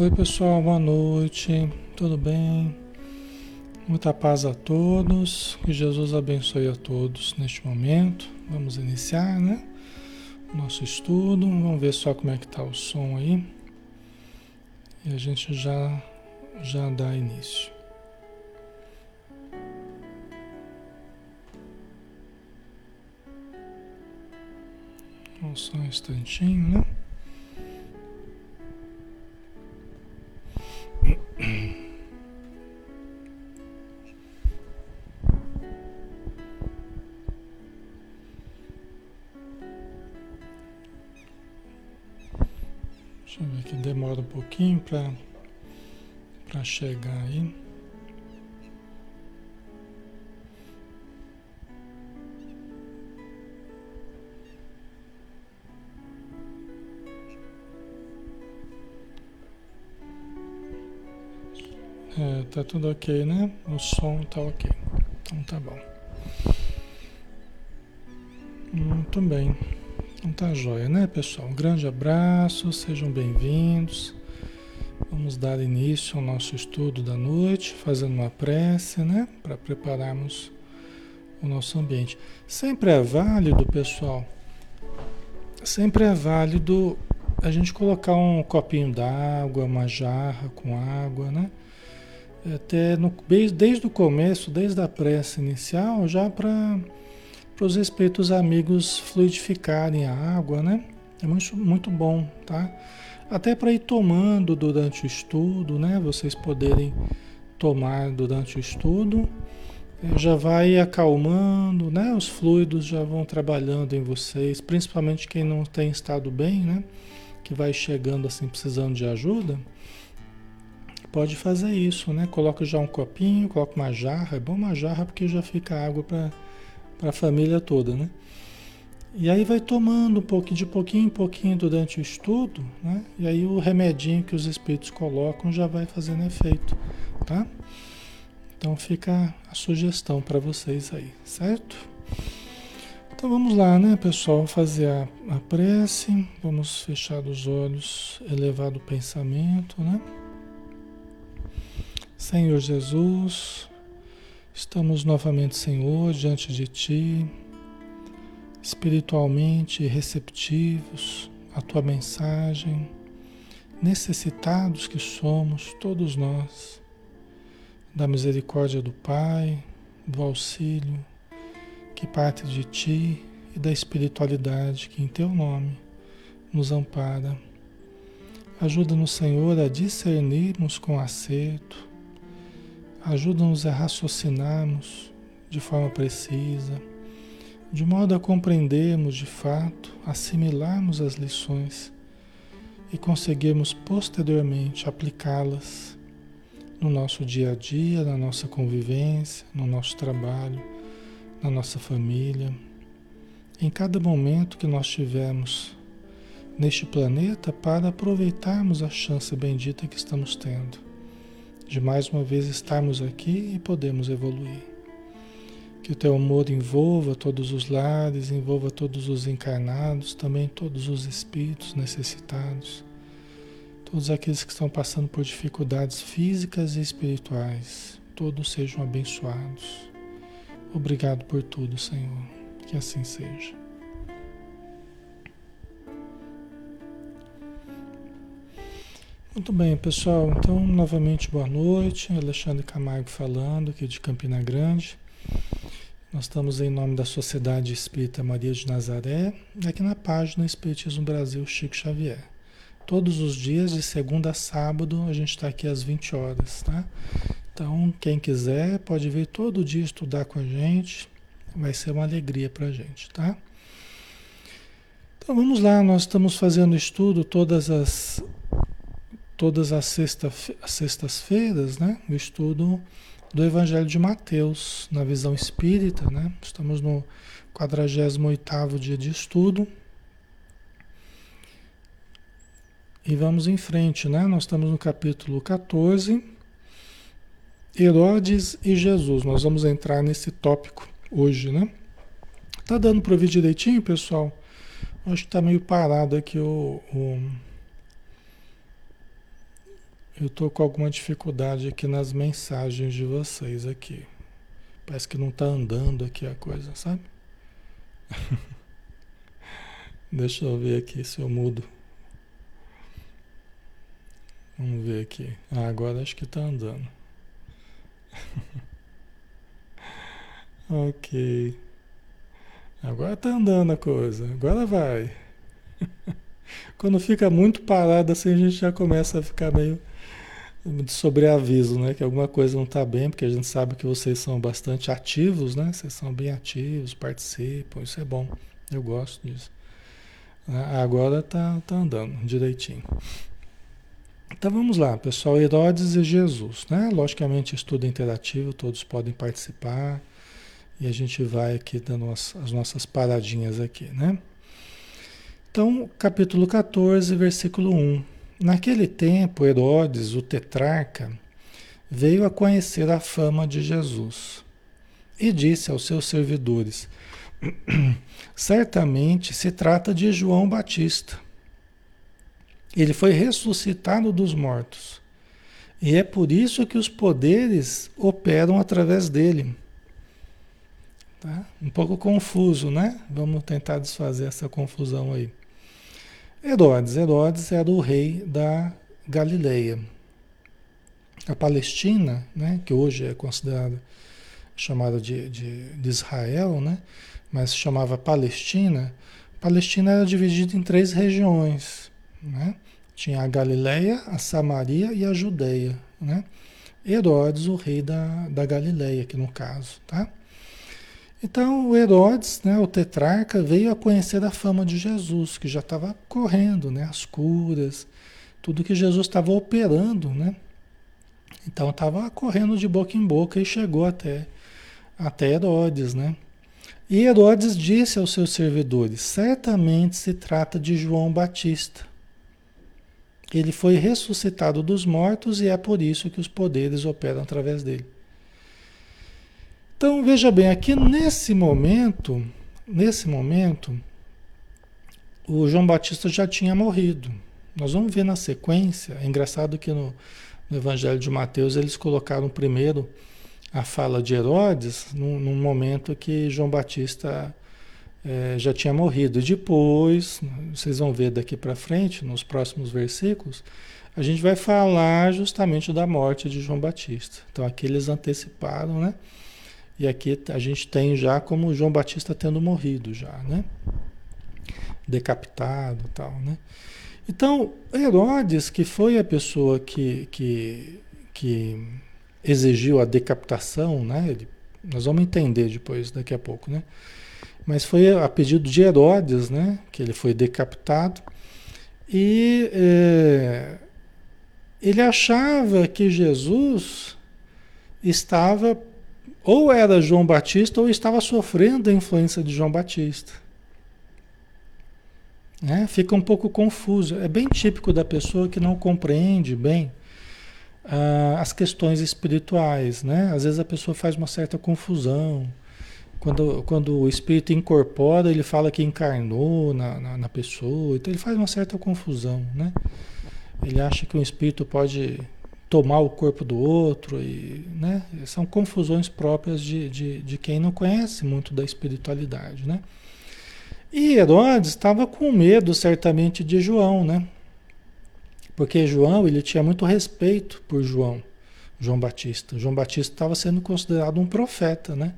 Oi pessoal, boa noite, tudo bem? Muita paz a todos, que Jesus abençoe a todos neste momento. Vamos iniciar, né? Nosso estudo, vamos ver só como é que tá o som aí. E a gente já já dá início. Só um instantinho, né? Pouquinho para chegar aí. É, tá tudo ok, né? O som tá ok. Então tá bom. Muito bem. Então tá jóia, né, pessoal? Um grande abraço, sejam bem-vindos. Vamos dar início ao nosso estudo da noite, fazendo uma prece, né? Para prepararmos o nosso ambiente. Sempre é válido, pessoal, sempre é válido a gente colocar um copinho d'água, uma jarra com água, né? até no, desde o começo, desde a prece inicial, já para os espíritos amigos fluidificarem a água, né? É muito, muito bom, tá? Até para ir tomando durante o estudo, né? Vocês poderem tomar durante o estudo, eh, já vai acalmando, né? Os fluidos já vão trabalhando em vocês, principalmente quem não tem estado bem, né? Que vai chegando assim precisando de ajuda Pode fazer isso, né? Coloca já um copinho, coloca uma jarra. É bom uma jarra porque já fica água para a família toda, né? E aí vai tomando um pouquinho, de pouquinho em pouquinho durante o estudo, né? E aí o remedinho que os espíritos colocam já vai fazendo efeito, tá? Então fica a sugestão para vocês aí, certo? Então vamos lá, né, pessoal? Fazer a, a prece, vamos fechar os olhos, elevar o pensamento, né? Senhor Jesus, estamos novamente, Senhor, diante de Ti, espiritualmente receptivos à Tua mensagem, necessitados que somos, todos nós, da misericórdia do Pai, do auxílio que parte de Ti e da espiritualidade que em Teu nome nos ampara. Ajuda-nos, Senhor, a discernirmos com acerto Ajuda-nos a raciocinarmos de forma precisa, de modo a compreendermos de fato, assimilarmos as lições e conseguirmos posteriormente aplicá-las no nosso dia a dia, na nossa convivência, no nosso trabalho, na nossa família, em cada momento que nós tivermos neste planeta para aproveitarmos a chance bendita que estamos tendo de mais uma vez estarmos aqui e podemos evoluir. Que o teu amor envolva todos os lares, envolva todos os encarnados, também todos os espíritos necessitados, todos aqueles que estão passando por dificuldades físicas e espirituais, todos sejam abençoados. Obrigado por tudo, Senhor. Que assim seja. Muito bem, pessoal. Então, novamente, boa noite. Alexandre Camargo falando aqui de Campina Grande. Nós estamos em nome da Sociedade Espírita Maria de Nazaré, aqui na página Espiritismo Brasil Chico Xavier. Todos os dias, de segunda a sábado, a gente está aqui às 20 horas, tá? Então, quem quiser, pode vir todo dia estudar com a gente. Vai ser uma alegria para a gente, tá? Então, vamos lá. Nós estamos fazendo estudo todas as todas as, sexta, as sextas-feiras, né? O estudo do Evangelho de Mateus, na visão espírita, né? Estamos no 48º dia de estudo. E vamos em frente, né? Nós estamos no capítulo 14, Herodes e Jesus. Nós vamos entrar nesse tópico hoje, né? Tá dando para ouvir direitinho, pessoal? Acho que tá meio parado aqui o, o Eu estou com alguma dificuldade aqui nas mensagens de vocês aqui. Parece que não está andando aqui a coisa, sabe? Deixa eu ver aqui se eu mudo. Vamos ver aqui. Ah, agora acho que está andando. ok. Agora está andando a coisa. Agora vai. Quando fica muito parado assim, a gente já começa a ficar meio de sobreaviso, né? Que alguma coisa não está bem, porque a gente sabe que vocês são bastante ativos, né? Vocês são bem ativos, participam, isso é bom. Eu gosto disso. Agora tá, tá andando direitinho. Então vamos lá, pessoal. Herodes e Jesus, né? Logicamente, estudo interativo, todos podem participar. E a gente vai aqui dando as, as nossas paradinhas aqui, né? Então, capítulo 14, versículo 1. Naquele tempo, Herodes, o tetrarca, veio a conhecer a fama de Jesus e disse aos seus servidores: Certamente se trata de João Batista. Ele foi ressuscitado dos mortos. E é por isso que os poderes operam através dele. Tá? Um pouco confuso, né? Vamos tentar desfazer essa confusão aí. Herodes. Herodes era o rei da Galileia. A Palestina, né, que hoje é considerada chamada de, de, de Israel, né? mas chamava Palestina, Palestina era dividida em três regiões. Né? Tinha a Galileia, a Samaria e a Judeia. Né? Herodes, o rei da, da Galileia, aqui no caso. Tá? Então, o Herodes, né, o tetrarca, veio a conhecer a fama de Jesus, que já estava correndo, né, as curas, tudo que Jesus estava operando. Né? Então, estava correndo de boca em boca e chegou até, até Herodes. Né? E Herodes disse aos seus servidores: Certamente se trata de João Batista. Ele foi ressuscitado dos mortos e é por isso que os poderes operam através dele. Então veja bem, aqui nesse momento, nesse momento, o João Batista já tinha morrido. Nós vamos ver na sequência. É engraçado que no, no Evangelho de Mateus eles colocaram primeiro a fala de Herodes num, num momento que João Batista é, já tinha morrido. E depois, vocês vão ver daqui para frente, nos próximos versículos, a gente vai falar justamente da morte de João Batista. Então aqui eles anteciparam, né? E aqui a gente tem já como João Batista tendo morrido já, né? Decapitado tal, né? Então, Herodes, que foi a pessoa que, que, que exigiu a decapitação, né? Ele, nós vamos entender depois, daqui a pouco, né? Mas foi a pedido de Herodes, né? Que ele foi decapitado. E é, ele achava que Jesus estava, ou era João Batista, ou estava sofrendo a influência de João Batista. É, fica um pouco confuso. É bem típico da pessoa que não compreende bem ah, as questões espirituais, né? Às vezes a pessoa faz uma certa confusão. Quando, quando o espírito incorpora, ele fala que encarnou na, na, na, pessoa, então ele faz uma certa confusão, né? Ele acha que um espírito pode tomar o corpo do outro, e, né? São confusões próprias de, de, de quem não conhece muito da espiritualidade, né? E Herodes estava com medo, certamente, de João, né? Porque João, ele tinha muito respeito por João, João Batista. João Batista estava sendo considerado um profeta, né?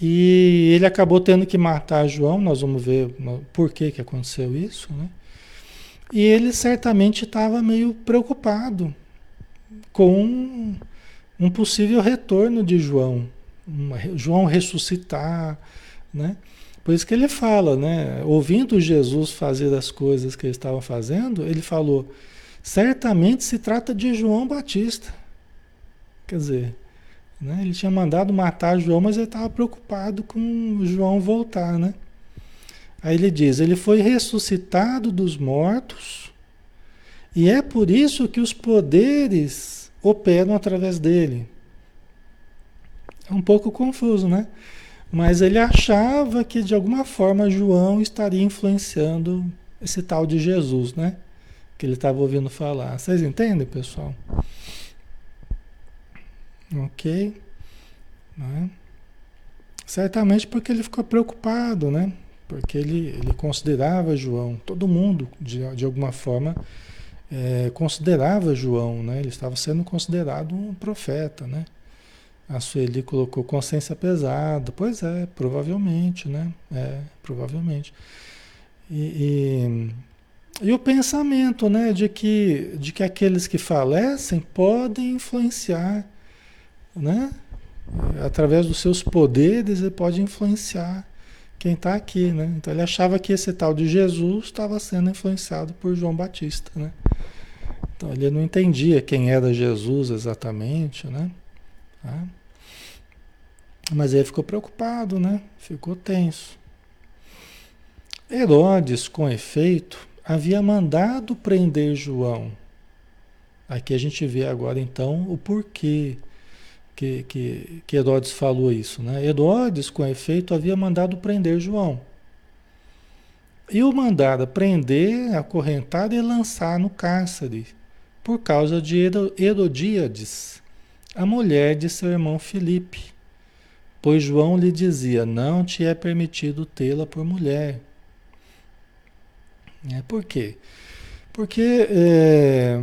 E ele acabou tendo que matar João, nós vamos ver por que, que aconteceu isso, né? E ele certamente estava meio preocupado com um possível retorno de João, João ressuscitar, né? Por isso que ele fala, né? Ouvindo Jesus fazer as coisas que ele estava fazendo, ele falou: certamente se trata de João Batista. Quer dizer, né? ele tinha mandado matar João, mas ele estava preocupado com João voltar, né? Aí ele diz: ele foi ressuscitado dos mortos, e é por isso que os poderes operam através dele. É um pouco confuso, né? Mas ele achava que de alguma forma João estaria influenciando esse tal de Jesus, né? que ele estava ouvindo falar. Vocês entendem, pessoal? Ok? Né? Certamente porque ele ficou preocupado, né? Porque ele, ele considerava João, todo mundo, de, de alguma forma, é, considerava João, né? Ele estava sendo considerado um profeta, né? A Sueli colocou consciência pesada. Pois é, provavelmente, né? É, provavelmente. E, e, e, o pensamento, né? De que, de que aqueles que falecem podem influenciar, né? Através dos seus poderes, ele pode influenciar quem está aqui, né? Então ele achava que esse tal de Jesus estava sendo influenciado por João Batista, né? Então ele não entendia quem era Jesus exatamente, né? Tá? Mas ele ficou preocupado, né? Ficou tenso. Herodes, com efeito, havia mandado prender João. Aqui a gente vê agora então o porquê que, que, que Herodes falou isso. Né? Herodes, com efeito, havia mandado prender João. E o mandara prender, acorrentar e lançar no cárcere, por causa de Herodíades, a mulher de seu irmão Filipe Pois João lhe dizia: Não te é permitido tê-la por mulher. É, por quê? Porque é,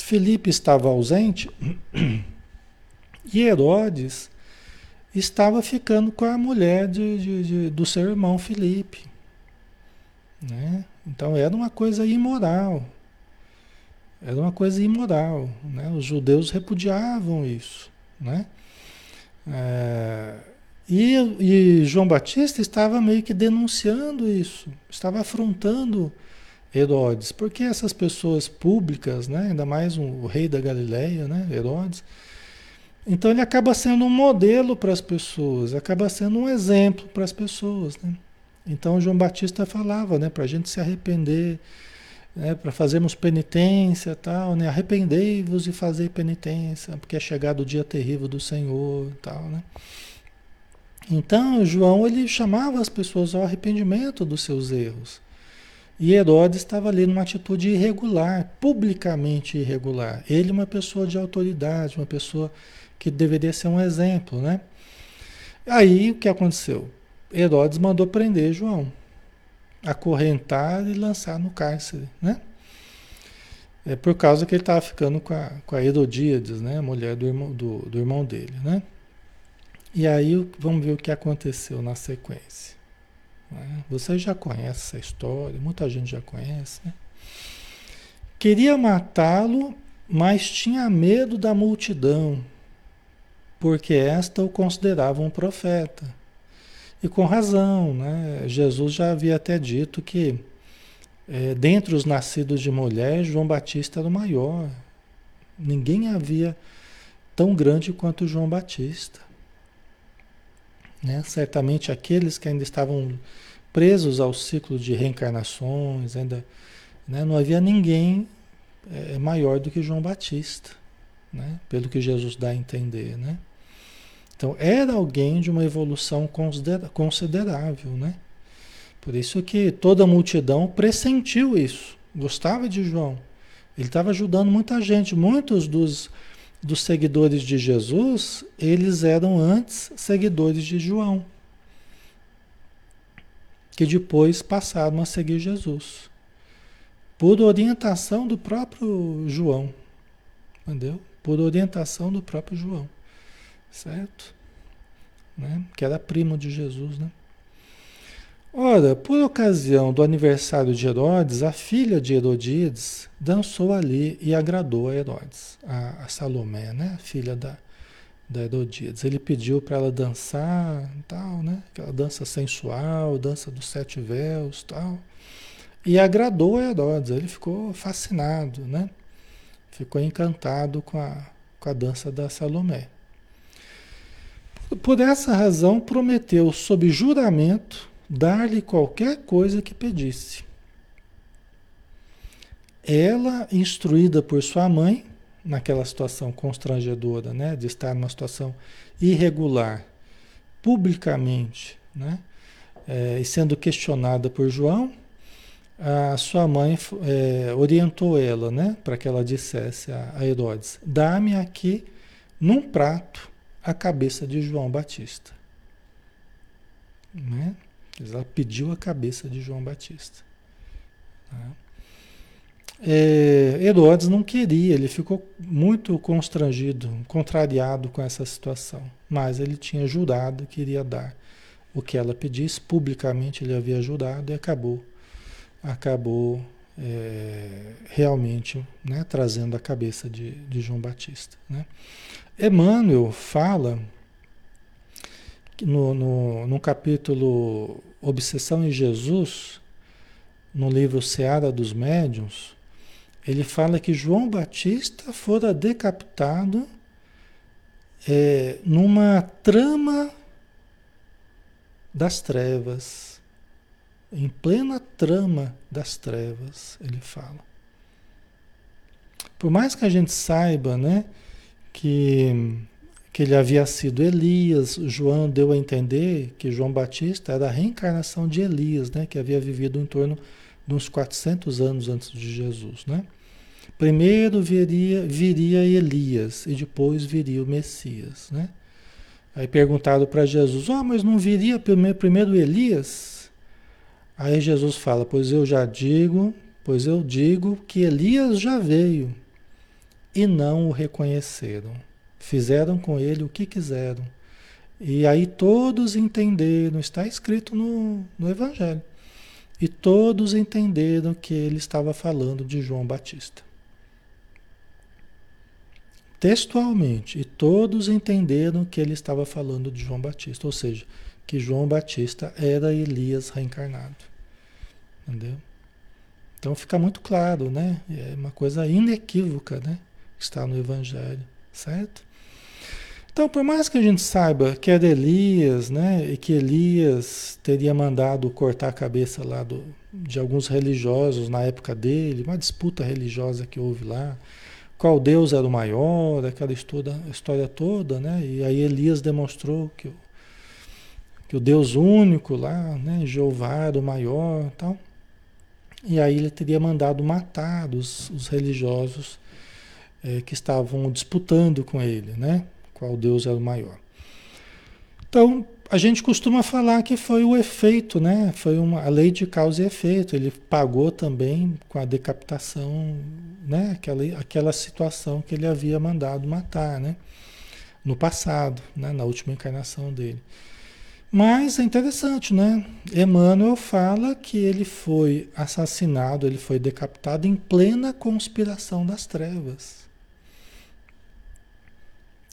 Felipe estava ausente e Herodes estava ficando com a mulher de, de, de, do seu irmão Felipe. Né? Então era uma coisa imoral. Era uma coisa imoral. Né? Os judeus repudiavam isso. Né? É, e, e, João Batista estava meio que denunciando isso, estava afrontando Herodes, porque essas pessoas públicas, né, ainda mais um, o rei da Galileia, né, Herodes, então ele acaba sendo um modelo para as pessoas, acaba sendo um exemplo para as pessoas. Né? Então João Batista falava né, para a gente se arrepender, né, para fazermos penitência tal, né? Arrependei-vos e fazei penitência, porque é chegado o dia terrível do Senhor tal, né? Então, João ele chamava as pessoas ao arrependimento dos seus erros. E Herodes estava ali numa atitude irregular, publicamente irregular. Ele uma pessoa de autoridade, uma pessoa que deveria ser um exemplo, né? Aí o que aconteceu? Herodes mandou prender João acorrentar e lançar no cárcere, né? É por causa que ele estava ficando com a, com a Herodíades, né? A mulher do irmão, do, do irmão dele, né? E aí vamos ver o que aconteceu na sequência. Né? Vocês já conhecem essa história, muita gente já conhece, né? Queria matá-lo, mas tinha medo da multidão, porque esta o considerava um profeta. E com razão, né? Jesus já havia até dito que é, dentre os nascidos de mulher, João Batista era o maior. Ninguém havia tão grande quanto João Batista. Né? Certamente aqueles que ainda estavam presos ao ciclo de reencarnações, ainda né? não havia ninguém é, maior do que João Batista, né? pelo que Jesus dá a entender. Né? Então, era alguém de uma evolução considerável, né? Por isso que toda a multidão pressentiu isso, gostava de João. Ele estava ajudando muita gente. Muitos dos, dos seguidores de Jesus, eles eram antes seguidores de João, que depois passaram a seguir Jesus, por orientação do próprio João, entendeu? Por orientação do próprio João certo? Né? Que era primo de Jesus, né? Ora, por ocasião do aniversário de Herodes, a filha de Herodíades dançou ali e agradou a Herodes, a, a Salomé, né? A filha da, da Herodíades. Ele pediu para ela dançar, tal, né? Aquela dança sensual, dança dos sete véus, tal. E agradou a Herodes. Ele ficou fascinado, né? Ficou encantado com a, com a dança da Salomé. Por essa razão, prometeu, sob juramento, dar-lhe qualquer coisa que pedisse. Ela, instruída por sua mãe, naquela situação constrangedora, né, de estar numa situação irregular, publicamente, né, é, e sendo questionada por João, a sua mãe é, orientou ela, né, para que ela dissesse a, a Herodes: dá-me aqui num prato a cabeça de João Batista. Né? Ela pediu a cabeça de João Batista. Tá? É, Herodes não queria, ele ficou muito constrangido, contrariado com essa situação, mas ele tinha jurado que iria dar o que ela pedisse, publicamente ele havia jurado e acabou acabou é, realmente né, trazendo a cabeça de, de João Batista. Né? Emmanuel fala no, no, no capítulo Obsessão em Jesus, no livro Seara dos Médiuns, ele fala que João Batista fora decapitado é, numa trama das trevas em plena trama das trevas, ele fala. Por mais que a gente saiba, né, que, que ele havia sido Elias, João deu a entender que João Batista era a reencarnação de Elias, né, que havia vivido em torno de uns 400 anos antes de Jesus, né? Primeiro viria, viria Elias e depois viria o Messias, né? Aí perguntado para Jesus, oh, mas não viria primeiro Elias? Aí Jesus fala: Pois eu já digo, pois eu digo que Elias já veio e não o reconheceram. Fizeram com ele o que quiseram. E aí todos entenderam, está escrito no, no Evangelho. E todos entenderam que ele estava falando de João Batista. Textualmente, e todos entenderam que ele estava falando de João Batista, ou seja, que João Batista era Elias reencarnado. Entendeu? Então fica muito claro, né? É uma coisa inequívoca, né? Que está no Evangelho, certo? Então, por mais que a gente saiba que era Elias, né? E que Elias teria mandado cortar a cabeça lá do, de alguns religiosos na época dele, uma disputa religiosa que houve lá, qual Deus era o maior, aquela história, história toda, né? E aí Elias demonstrou que, que o Deus único lá, né? Jeová o maior tal. E aí ele teria mandado matar os, os religiosos é, que estavam disputando com ele, né? Qual Deus era o maior. Então, a gente costuma falar que foi o efeito, né? Foi uma, a lei de causa e efeito. Ele pagou também com a decapitação, né? Aquela, aquela situação que ele havia mandado matar, né? No passado, né? na última encarnação dele. Mas é interessante, né? Emmanuel fala que ele foi assassinado, ele foi decapitado em plena conspiração das trevas.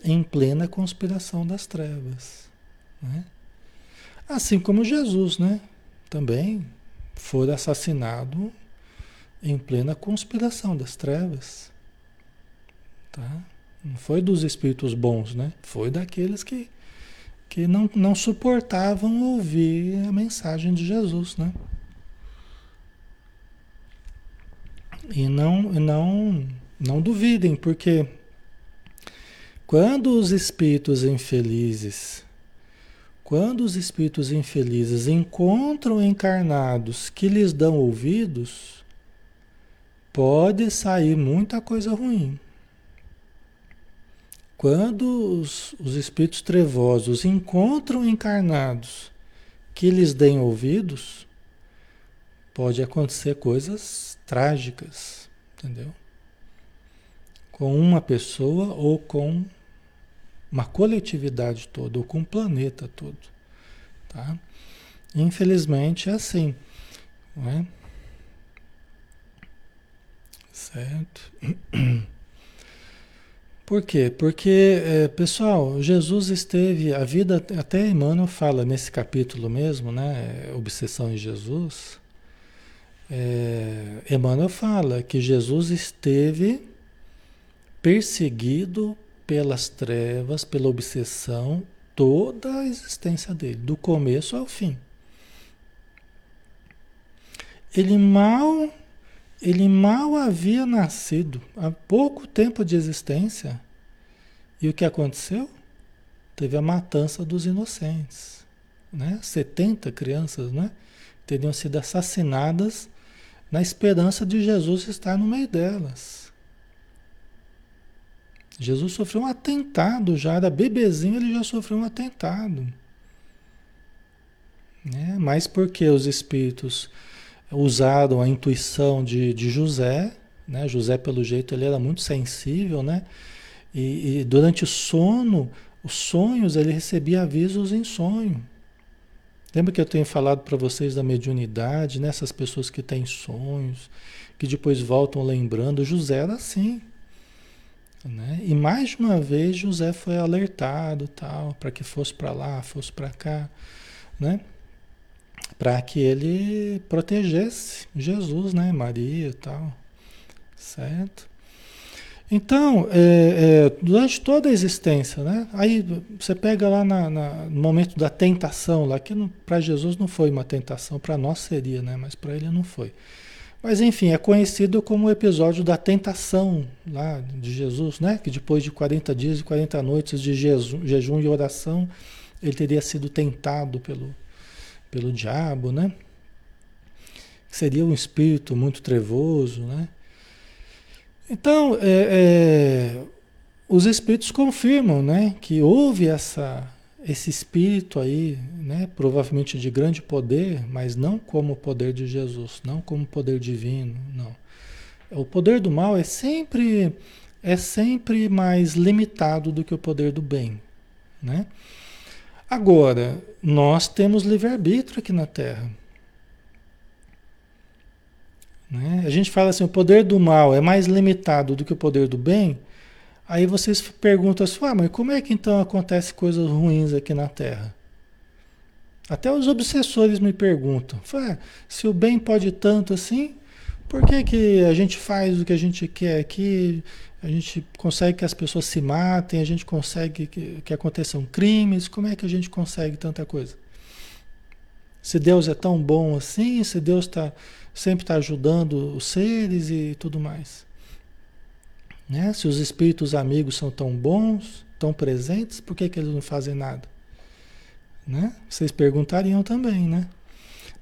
Em plena conspiração das trevas. Né? Assim como Jesus, né? Também foi assassinado em plena conspiração das trevas. Tá? Não foi dos espíritos bons, né? Foi daqueles que que não, não suportavam ouvir a mensagem de Jesus, né? E não, não, não duvidem, porque quando os espíritos infelizes, quando os espíritos infelizes encontram encarnados que lhes dão ouvidos, pode sair muita coisa ruim. Quando os, os espíritos trevosos encontram encarnados que lhes deem ouvidos, pode acontecer coisas trágicas, entendeu? Com uma pessoa ou com uma coletividade toda, ou com o planeta todo, tá? Infelizmente é assim, não é? Certo? Por quê? Porque, é, pessoal, Jesus esteve, a vida, até Emmanuel fala nesse capítulo mesmo, né? Obsessão em Jesus. É, Emmanuel fala que Jesus esteve perseguido pelas trevas, pela obsessão, toda a existência dele, do começo ao fim. Ele mal ele mal havia nascido, há pouco tempo de existência. E o que aconteceu? Teve a matança dos inocentes. Né? 70 crianças né? teriam sido assassinadas na esperança de Jesus estar no meio delas. Jesus sofreu um atentado já, era bebezinho, ele já sofreu um atentado. Né? Mas porque os espíritos usaram a intuição de, de José, né? José, pelo jeito, ele era muito sensível, né? E, e durante o sono, os sonhos, ele recebia avisos em sonho. Lembra que eu tenho falado para vocês da mediunidade, nessas né? pessoas que têm sonhos, que depois voltam lembrando. José era assim. Né? E mais de uma vez José foi alertado tal, para que fosse para lá, fosse para cá, né? Para que ele protegesse Jesus, né? Maria tal, certo? Então, é, é, durante toda a existência, né? Aí você pega lá na, na, no momento da tentação, lá que para Jesus não foi uma tentação, para nós seria, né? Mas para ele não foi. Mas enfim, é conhecido como o episódio da tentação lá de Jesus, né? Que depois de 40 dias e 40 noites de jejum e oração, ele teria sido tentado pelo, pelo diabo, né? Seria um espírito muito trevoso, né? Então, é, é, os espíritos confirmam, né? Que houve essa esse espírito aí, né, provavelmente de grande poder, mas não como o poder de Jesus, não como poder divino, não. O poder do mal é sempre é sempre mais limitado do que o poder do bem, né? Agora, nós temos livre-arbítrio aqui na Terra. Né? A gente fala assim, o poder do mal é mais limitado do que o poder do bem, Aí vocês perguntam assim, ah, mas como é que então acontece coisas ruins aqui na Terra? Até os obsessores me perguntam, ah, se o bem pode tanto assim, por que, que a gente faz o que a gente quer aqui? A gente consegue que as pessoas se matem, a gente consegue que, que aconteçam crimes, como é que a gente consegue tanta coisa? Se Deus é tão bom assim, se Deus tá, sempre está ajudando os seres e tudo mais. Né? Se os espíritos amigos são tão bons, tão presentes, por que, que eles não fazem nada? Né? Vocês perguntariam também, né?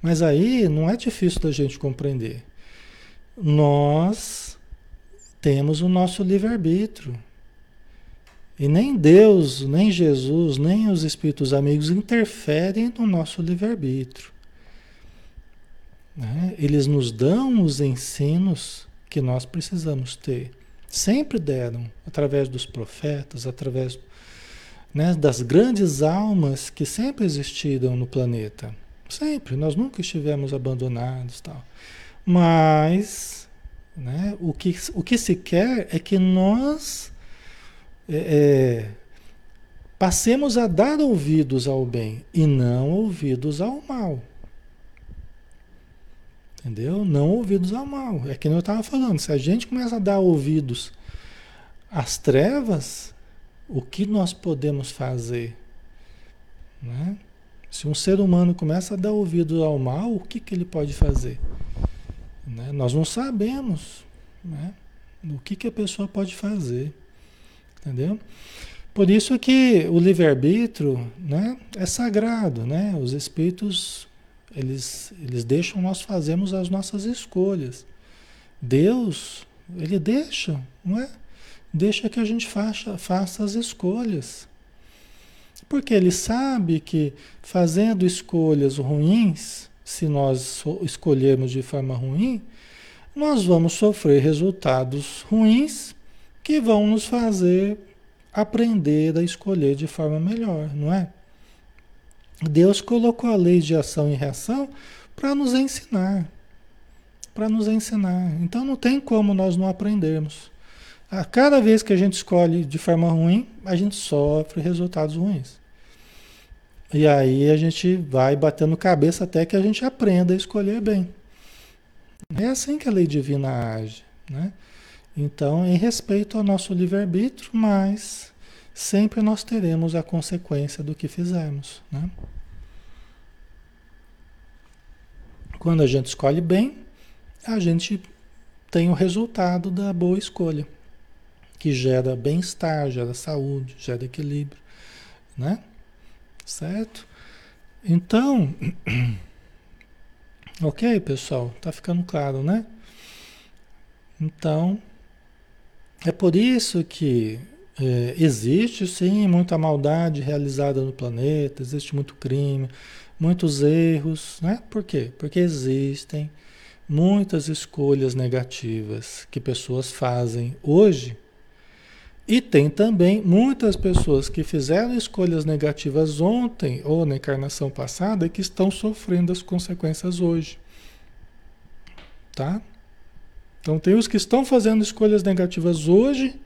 Mas aí não é difícil da gente compreender. Nós temos o nosso livre-arbítrio. E nem Deus, nem Jesus, nem os espíritos amigos interferem no nosso livre-arbítrio. Né? Eles nos dão os ensinos que nós precisamos ter. Sempre deram, através dos profetas, através né, das grandes almas que sempre existiram no planeta. Sempre, nós nunca estivemos abandonados. Tal. Mas né, o, que, o que se quer é que nós é, é, passemos a dar ouvidos ao bem e não ouvidos ao mal. Entendeu? Não ouvidos ao mal. É que eu estava falando, se a gente começa a dar ouvidos às trevas, o que nós podemos fazer? Né? Se um ser humano começa a dar ouvido ao mal, o que, que ele pode fazer? Né? Nós não sabemos né? o que, que a pessoa pode fazer. Entendeu? Por isso que o livre-arbítrio né, é sagrado, né? Os espíritos eles, eles deixam nós fazermos as nossas escolhas. Deus, ele deixa, não é? Deixa que a gente faça, faça as escolhas. Porque ele sabe que fazendo escolhas ruins, se nós escolhermos de forma ruim, nós vamos sofrer resultados ruins que vão nos fazer aprender a escolher de forma melhor, não é? Deus colocou a lei de ação e reação para nos ensinar. Para nos ensinar. Então não tem como nós não aprendermos. A cada vez que a gente escolhe de forma ruim, a gente sofre resultados ruins. E aí a gente vai batendo cabeça até que a gente aprenda a escolher bem. É assim que a lei divina age. Né? Então, em respeito ao nosso livre-arbítrio, mas sempre nós teremos a consequência do que fizermos. Né? Quando a gente escolhe bem, a gente tem o resultado da boa escolha, que gera bem-estar, gera saúde, gera equilíbrio, né? Certo? Então, Ok, pessoal? Tá ficando claro, né? Então, é por isso que é, existe sim muita maldade realizada no planeta, existe muito crime, muitos erros, né? Por quê? Porque existem muitas escolhas negativas que pessoas fazem hoje. E tem também muitas pessoas que fizeram escolhas negativas ontem ou na encarnação passada que estão sofrendo as consequências hoje. Tá? Então tem os que estão fazendo escolhas negativas hoje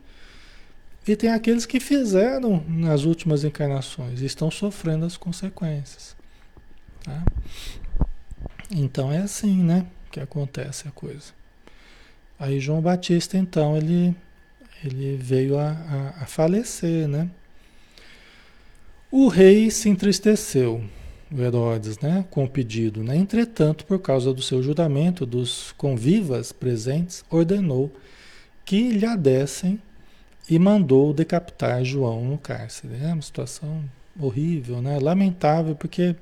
e tem aqueles que fizeram nas últimas encarnações e estão sofrendo as consequências. Tá? Então é assim, né? Que acontece a coisa. Aí João Batista, então, ele, ele veio a, a, a falecer, né? O rei se entristeceu Herodes, né, com o pedido. Né? Entretanto, por causa do seu juramento dos convivas presentes, ordenou que lhe adessem e mandou decapitar João no cárcere. É uma situação horrível, né? lamentável, porque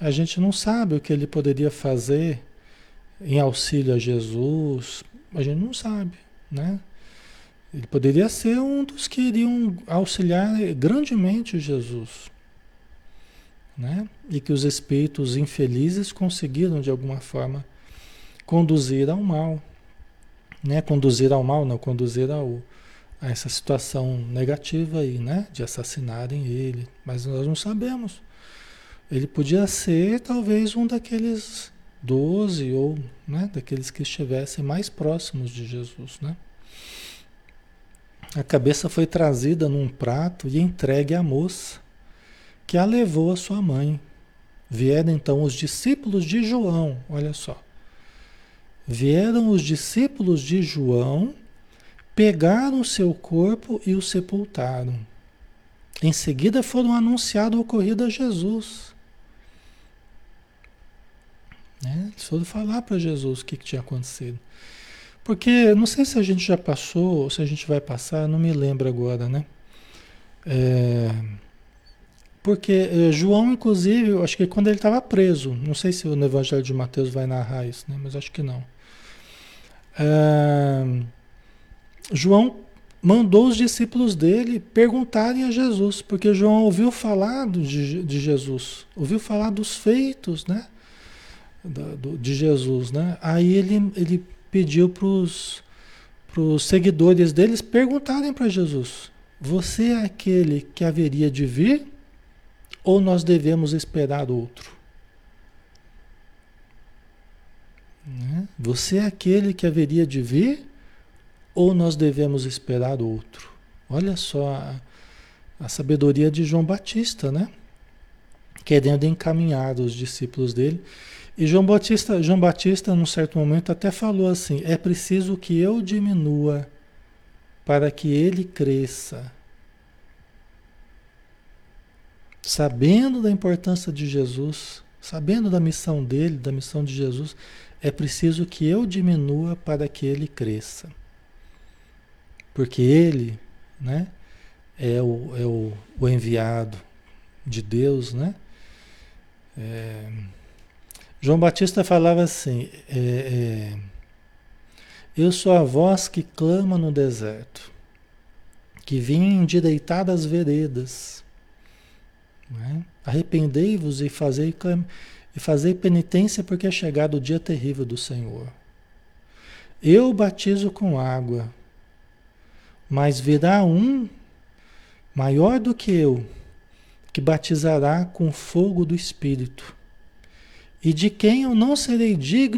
a gente não sabe o que ele poderia fazer em auxílio a Jesus, a gente não sabe, né? Ele poderia ser um dos que iriam auxiliar grandemente Jesus né? E que os espíritos infelizes conseguiram de alguma forma conduzir ao mal, né? Conduzir ao mal, não conduzir ao, a essa situação negativa aí, né? De assassinarem ele, mas nós não sabemos. Ele podia ser talvez um daqueles doze ou, né? Daqueles que estivessem mais próximos de Jesus, né? A cabeça foi trazida num prato e entregue à moça que a levou a sua mãe. Vieram então os discípulos de João, olha só. Vieram os discípulos de João, pegaram o seu corpo e o sepultaram. Em seguida foram anunciado o ocorrido a Jesus. Né? Eles foram falar para Jesus o que, que tinha acontecido. Porque não sei se a gente já passou, ou se a gente vai passar, não me lembro agora, né? É, porque eh, João, inclusive, acho que quando ele estava preso, não sei se no Evangelho de Mateus vai narrar isso, né? mas acho que não. É, João mandou os discípulos dele perguntarem a Jesus, porque João ouviu falar de, de Jesus, ouviu falar dos feitos né? Da, do, de Jesus. Né? Aí ele, ele pediu para os seguidores deles perguntarem para Jesus: Você é aquele que haveria de vir? ou nós devemos esperar outro? Né? Você é aquele que haveria de vir ou nós devemos esperar outro? Olha só a, a sabedoria de João Batista, né? Querendo encaminhar os discípulos dele. E João Batista, João Batista, num certo momento, até falou assim: é preciso que eu diminua para que ele cresça. sabendo da importância de Jesus, sabendo da missão dele, da missão de Jesus, é preciso que eu diminua para que ele cresça. Porque ele, né, é o, é o, o enviado de Deus, né? É, João Batista falava assim: é, é, Eu sou a voz que clama no deserto, que vim endireitar as veredas. Né? Arrependei-vos e fazei, e fazei penitência, porque é chegado o dia terrível do Senhor. Eu batizo com água, mas virá um maior do que eu, que batizará com fogo do Espírito, e de quem eu não serei digno